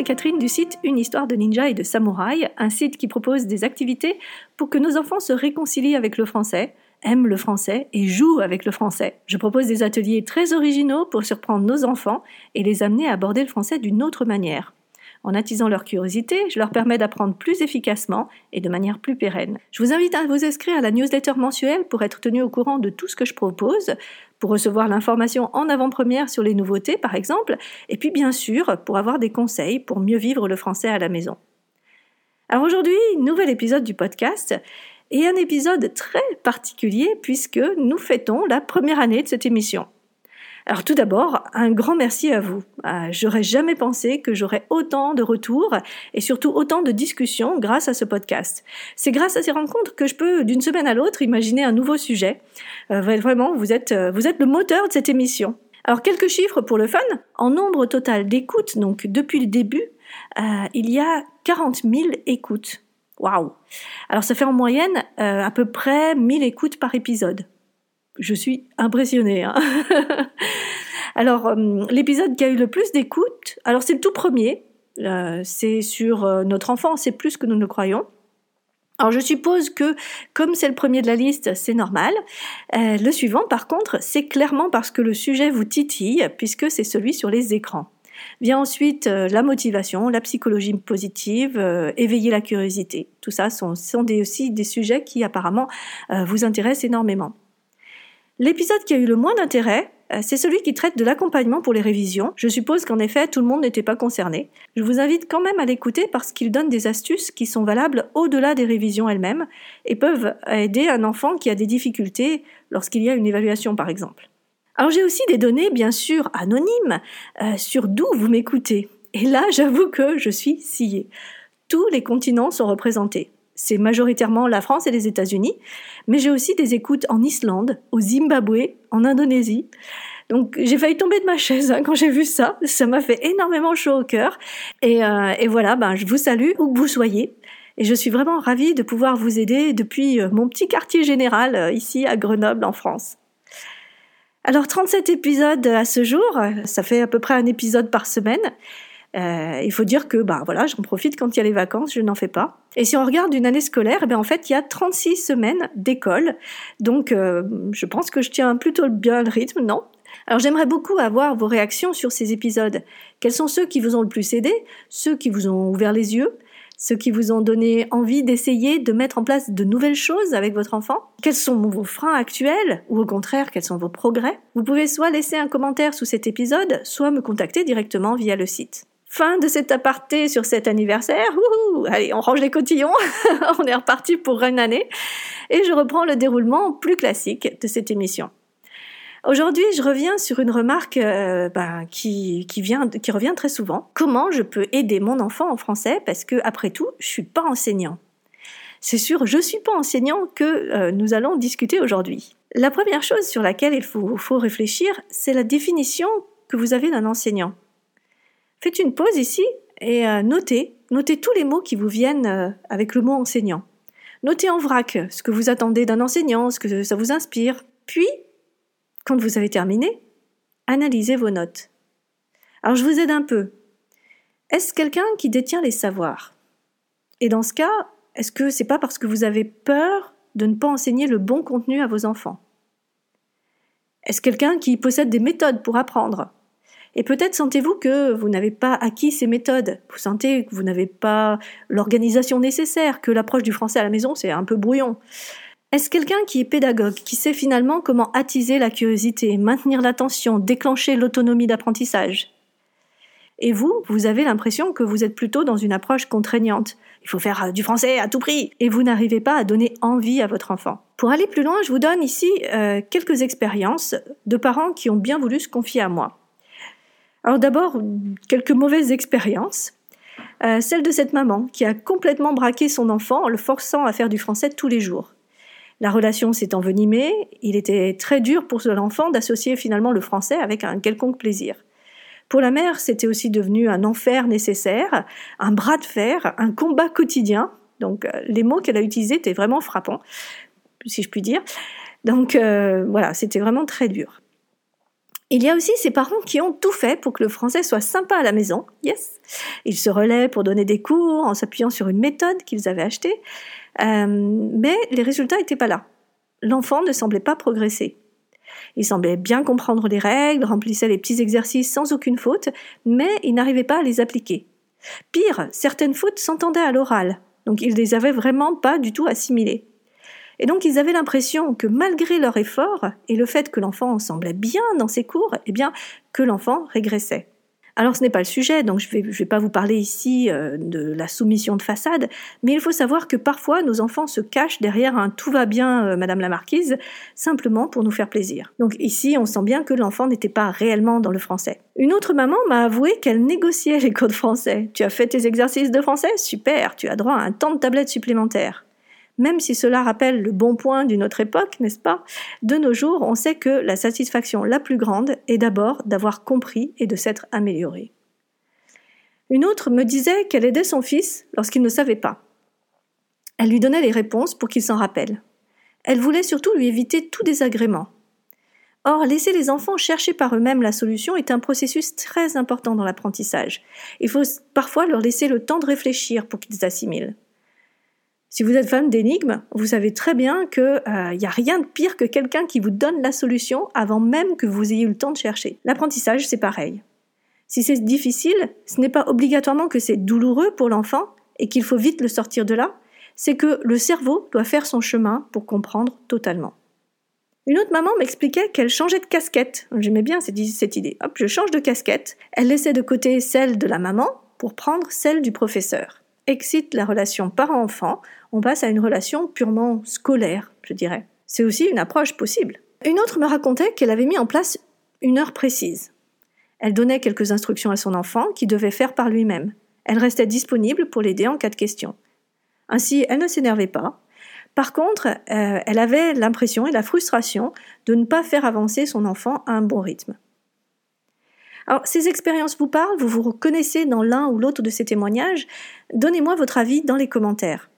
c'est Catherine du site Une histoire de ninja et de samouraï, un site qui propose des activités pour que nos enfants se réconcilient avec le français, aiment le français et jouent avec le français. Je propose des ateliers très originaux pour surprendre nos enfants et les amener à aborder le français d'une autre manière. En attisant leur curiosité, je leur permets d'apprendre plus efficacement et de manière plus pérenne. Je vous invite à vous inscrire à la newsletter mensuelle pour être tenu au courant de tout ce que je propose, pour recevoir l'information en avant-première sur les nouveautés par exemple, et puis bien sûr pour avoir des conseils pour mieux vivre le français à la maison. Alors aujourd'hui, nouvel épisode du podcast et un épisode très particulier puisque nous fêtons la première année de cette émission. Alors tout d'abord, un grand merci à vous. Euh, j'aurais jamais pensé que j'aurais autant de retours et surtout autant de discussions grâce à ce podcast. C'est grâce à ces rencontres que je peux d'une semaine à l'autre imaginer un nouveau sujet. Euh, vraiment, vous êtes, euh, vous êtes le moteur de cette émission. Alors quelques chiffres pour le fun. En nombre total d'écoutes, donc depuis le début, il y a 40 000 écoutes. Waouh Alors ça fait en moyenne à peu près 1000 écoutes par épisode je suis impressionnée. Hein. alors, euh, l'épisode qui a eu le plus d'écoute, alors c'est le tout premier, euh, c'est sur euh, notre enfant, c'est plus que nous ne croyons. Alors je suppose que comme c'est le premier de la liste, c'est normal. le suivant, par contre, c'est clairement parce que le sujet vous titille, puisque c'est celui sur les écrans. Vient ensuite la motivation, la psychologie positive, éveiller la curiosité. Tout ça sont, sont des, aussi des sujets qui apparemment vous intéressent énormément. L'épisode qui a eu le moins d'intérêt, euh, c'est celui qui traite de l'accompagnement pour les révisions. Je suppose qu'en effet, tout le monde n'était pas concerné. Je vous invite quand même à l'écouter parce qu'il donne des astuces qui sont valables au-delà des révisions elles-mêmes et peuvent aider un enfant qui a des difficultés lorsqu'il y a une évaluation par exemple. Alors j'ai aussi des données bien sûr anonymes euh, sur d'où vous m'écoutez. Et là, j'avoue que je suis sciée. Tous les continents sont représentés c'est majoritairement la France et les États-Unis, mais j'ai aussi des écoutes en Islande, au Zimbabwe, en Indonésie. Donc j'ai failli tomber de ma chaise hein, quand j'ai vu ça. Ça m'a fait énormément chaud au cœur. Et, euh, voilà, ben, je vous salue où que vous soyez. Et je suis vraiment ravie de pouvoir vous aider depuis euh, mon petit quartier général euh, ici à Grenoble en France. Alors 37 épisodes à ce jour, ça fait à peu près un épisode par semaine. Euh, il faut dire que bah voilà, j'en profite quand il y a les vacances, je n'en fais pas. Et si on regarde une année scolaire, eh bien en fait il y a 36 semaines d'école, donc euh, je pense que je tiens plutôt bien le rythme, non? Alors j'aimerais beaucoup avoir vos réactions sur ces épisodes. Quels sont ceux qui vous ont le plus aidé, ceux qui vous ont ouvert les yeux, ceux qui vous ont donné envie d'essayer de mettre en place de nouvelles choses avec votre enfant? Quels sont vos freins actuels ou au contraire quels sont vos progrès? Vous pouvez soit laisser un commentaire sous cet épisode, soit me contacter directement via le site. Fin de cet aparté sur cet anniversaire. Allez, on range les cotillons. on est reparti pour une année. Et je reprends le déroulement plus classique de cette émission. Aujourd'hui, je reviens sur une remarque euh, ben, qui revient très souvent. Comment je peux aider mon enfant en français? Parce que, après tout, je suis pas enseignant. C'est sûr, je suis pas enseignant que euh, nous allons discuter aujourd'hui. La première chose sur laquelle il faut, faut réfléchir, c'est la définition que vous avez d'un enseignant. Faites une pause ici et euh, notez, notez tous les mots qui vous viennent euh, avec le mot enseignant. Notez en vrac ce que vous attendez d'un enseignant, ce que ça vous inspire. Puis, quand vous avez terminé, analysez vos notes. Alors je vous aide un peu. Est-ce quelqu'un qui détient les savoirs? Et dans ce cas, est-ce que c'est pas parce que vous avez peur de ne pas enseigner le bon contenu à vos enfants? Est-ce quelqu'un qui possède des méthodes pour apprendre? Et peut-être sentez-vous que vous n'avez pas acquis ces méthodes. Vous sentez que vous n'avez pas l'organisation nécessaire, que l'approche du français à la maison, c'est un peu brouillon. Est-ce quelqu'un qui est pédagogue, qui sait finalement comment attiser la curiosité, maintenir l'attention, déclencher l'autonomie d'apprentissage? Et vous, vous avez l'impression que vous êtes plutôt dans une approche contraignante. Il faut faire euh, du français à tout prix. Et vous n'arrivez pas à donner envie à votre enfant. Pour aller plus loin, je vous donne ici euh, quelques expériences de parents qui ont bien voulu se confier à moi. Alors d'abord, quelques mauvaises expériences. Euh, celle de cette maman qui a complètement braqué son enfant en le forçant à faire du français tous les jours. La relation s'est envenimée, il était très dur pour l'enfant d'associer finalement le français avec un quelconque plaisir. Pour la mère, c'était aussi devenu un enfer nécessaire, un bras de fer, un combat quotidien. Donc euh, les mots qu'elle a utilisés étaient vraiment frappants, si je puis dire. Donc euh, voilà, c'était vraiment très dur. Il y a aussi ces parents qui ont tout fait pour que le français soit sympa à la maison. Yes. Ils se relaient pour donner des cours en s'appuyant sur une méthode qu'ils avaient achetée. Euh, mais les résultats n'étaient pas là. L'enfant ne semblait pas progresser. Il semblait bien comprendre les règles, remplissait les petits exercices sans aucune faute, mais il n'arrivait pas à les appliquer. Pire, certaines fautes s'entendaient à l'oral, donc ils les avaient vraiment pas du tout assimilées. Et donc ils avaient l'impression que malgré leur effort et le fait que l'enfant semblait bien dans ses cours, eh bien que l'enfant régressait. Alors ce n'est pas le sujet, donc je ne vais, pas vous parler ici euh, de la soumission de façade, mais il faut savoir que parfois nos enfants se cachent derrière un tout va bien, euh, Madame la Marquise, simplement pour nous faire plaisir. Donc ici, on sent bien que l'enfant n'était pas réellement dans le français. Une autre maman m'a avoué qu'elle négociait les cours de français. Tu as fait tes exercices de français? Super, tu as droit à un temps de tablette supplémentaire. Même si cela rappelle le bon point d'une autre époque, n'est-ce pas? De nos jours, on sait que la satisfaction la plus grande est d'abord d'avoir compris et de s'être amélioré. Une autre me disait qu'elle aidait son fils lorsqu'il ne savait pas. Elle lui donnait les réponses pour qu'il s'en rappelle. Elle voulait surtout lui éviter tout désagrément. Or, laisser les enfants chercher par eux-mêmes la solution est un processus très important dans l'apprentissage. Il faut parfois leur laisser le temps de réfléchir pour qu'ils assimilent. Si vous êtes fan d'énigmes, vous savez très bien qu'il n'y euh, a rien de pire que quelqu'un qui vous donne la solution avant même que vous ayez eu le temps de chercher. L'apprentissage, c'est pareil. Si c'est difficile, ce n'est pas obligatoirement que c'est douloureux pour l'enfant et qu'il faut vite le sortir de là, c'est que le cerveau doit faire son chemin pour comprendre totalement. Une autre maman m'expliquait qu'elle changeait de casquette. J'aimais bien cette, cette idée. Hop, je change de casquette. Elle laissait de côté celle de la maman pour prendre celle du professeur excite la relation parent-enfant, on passe à une relation purement scolaire, je dirais. C'est aussi une approche possible. Une autre me racontait qu'elle avait mis en place une heure précise. Elle donnait quelques instructions à son enfant qui devait faire par lui-même. Elle restait disponible pour l'aider en cas de question. Ainsi, elle ne s'énervait pas. Par contre, euh, elle avait l'impression et la frustration de ne pas faire avancer son enfant à un bon rythme. Alors, ces expériences vous parlent, vous vous reconnaissez dans l'un ou l'autre de ces témoignages, donnez-moi votre avis dans les commentaires.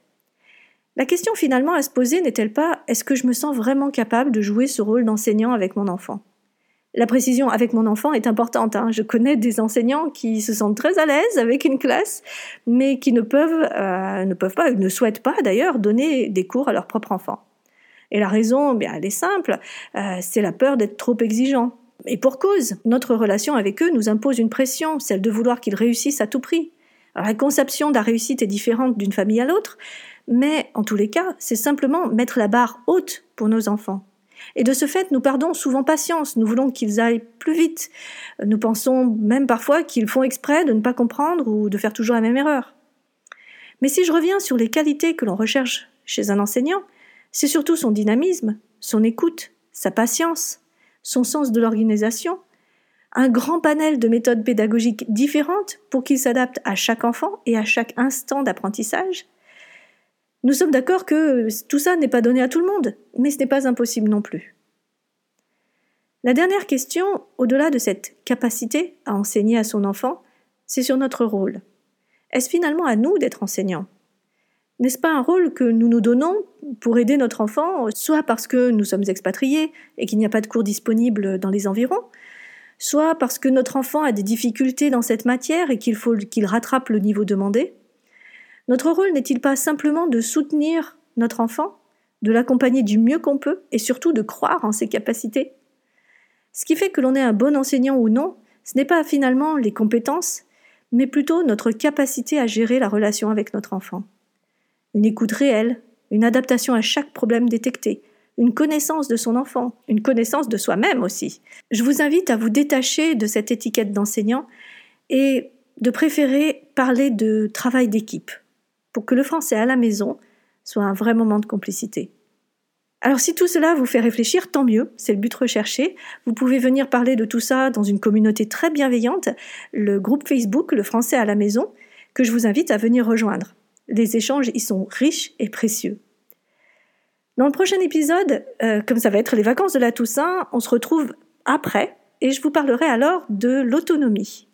La question finalement à se poser n'est-elle pas est-ce que je me sens vraiment capable de jouer ce rôle d'enseignant avec mon enfant? La précision avec mon enfant est importante. Hein. Je connais des enseignants qui se sentent très à l'aise avec une classe, mais qui ne peuvent, euh, ne pas, ne souhaitent pas d'ailleurs donner des cours à leur propre enfant. Et la raison, bien, elle est simple, euh, c'est la peur d'être trop exigeant. Et pour cause, notre relation avec eux nous impose une pression, celle de vouloir qu'ils réussissent à tout prix. la conception de la réussite est différente d'une famille à l'autre, mais en tous les cas, c'est simplement mettre la barre haute pour nos enfants. Et de ce fait, nous perdons souvent patience, nous voulons qu'ils aillent plus vite. Nous pensons même parfois qu'ils font exprès de ne pas comprendre ou de faire toujours la même erreur. Mais si je reviens sur les qualités que l'on recherche chez un enseignant, c'est surtout son dynamisme, son écoute, sa patience, son sens de l'organisation, un grand panel de méthodes pédagogiques différentes pour qu'il s'adapte à chaque enfant et à chaque instant d'apprentissage. Nous sommes d'accord que tout ça n'est pas donné à tout le monde, mais ce n'est pas impossible non plus. La dernière question, au-delà de cette capacité à enseigner à son enfant, c'est sur notre rôle. Est-ce finalement à nous d'être enseignants? N'est-ce pas un rôle que nous nous donnons pour aider notre enfant, soit parce que nous sommes expatriés et qu'il n'y a pas de cours disponibles dans les environs, soit parce que notre enfant a des difficultés dans cette matière et qu'il faut qu'il rattrape le niveau demandé? Notre rôle n'est-il pas simplement de soutenir notre enfant, de l'accompagner du mieux qu'on peut et surtout de croire en ses capacités? Ce qui fait que l'on est un bon enseignant ou non, ce n'est pas finalement les compétences, mais plutôt notre capacité à gérer la relation avec notre enfant. Une écoute réelle, une adaptation à chaque problème détecté, une connaissance de son enfant, une connaissance de soi-même aussi. Je vous invite à vous détacher de cette étiquette d'enseignant et de préférer parler de travail d'équipe pour que le français à la maison soit un vrai moment de complicité. Alors si tout cela vous fait réfléchir, tant mieux, c'est le but recherché. Vous pouvez venir parler de tout ça dans une communauté très bienveillante, le groupe Facebook Le français à la maison, que je vous invite à venir rejoindre les échanges y sont riches et précieux. Dans le prochain épisode, euh, comme ça va être les vacances de la Toussaint, on se retrouve après et je vous parlerai alors de l'autonomie.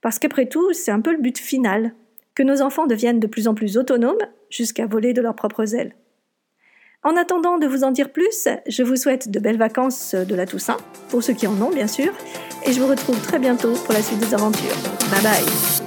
Parce qu'après tout, c'est un peu le but final, que nos enfants deviennent de plus en plus autonomes jusqu'à voler de leurs propres ailes. En attendant de vous en dire plus, je vous souhaite de belles vacances de la Toussaint, pour ceux qui en ont bien sûr, et je vous retrouve très bientôt pour la suite des aventures. Bye bye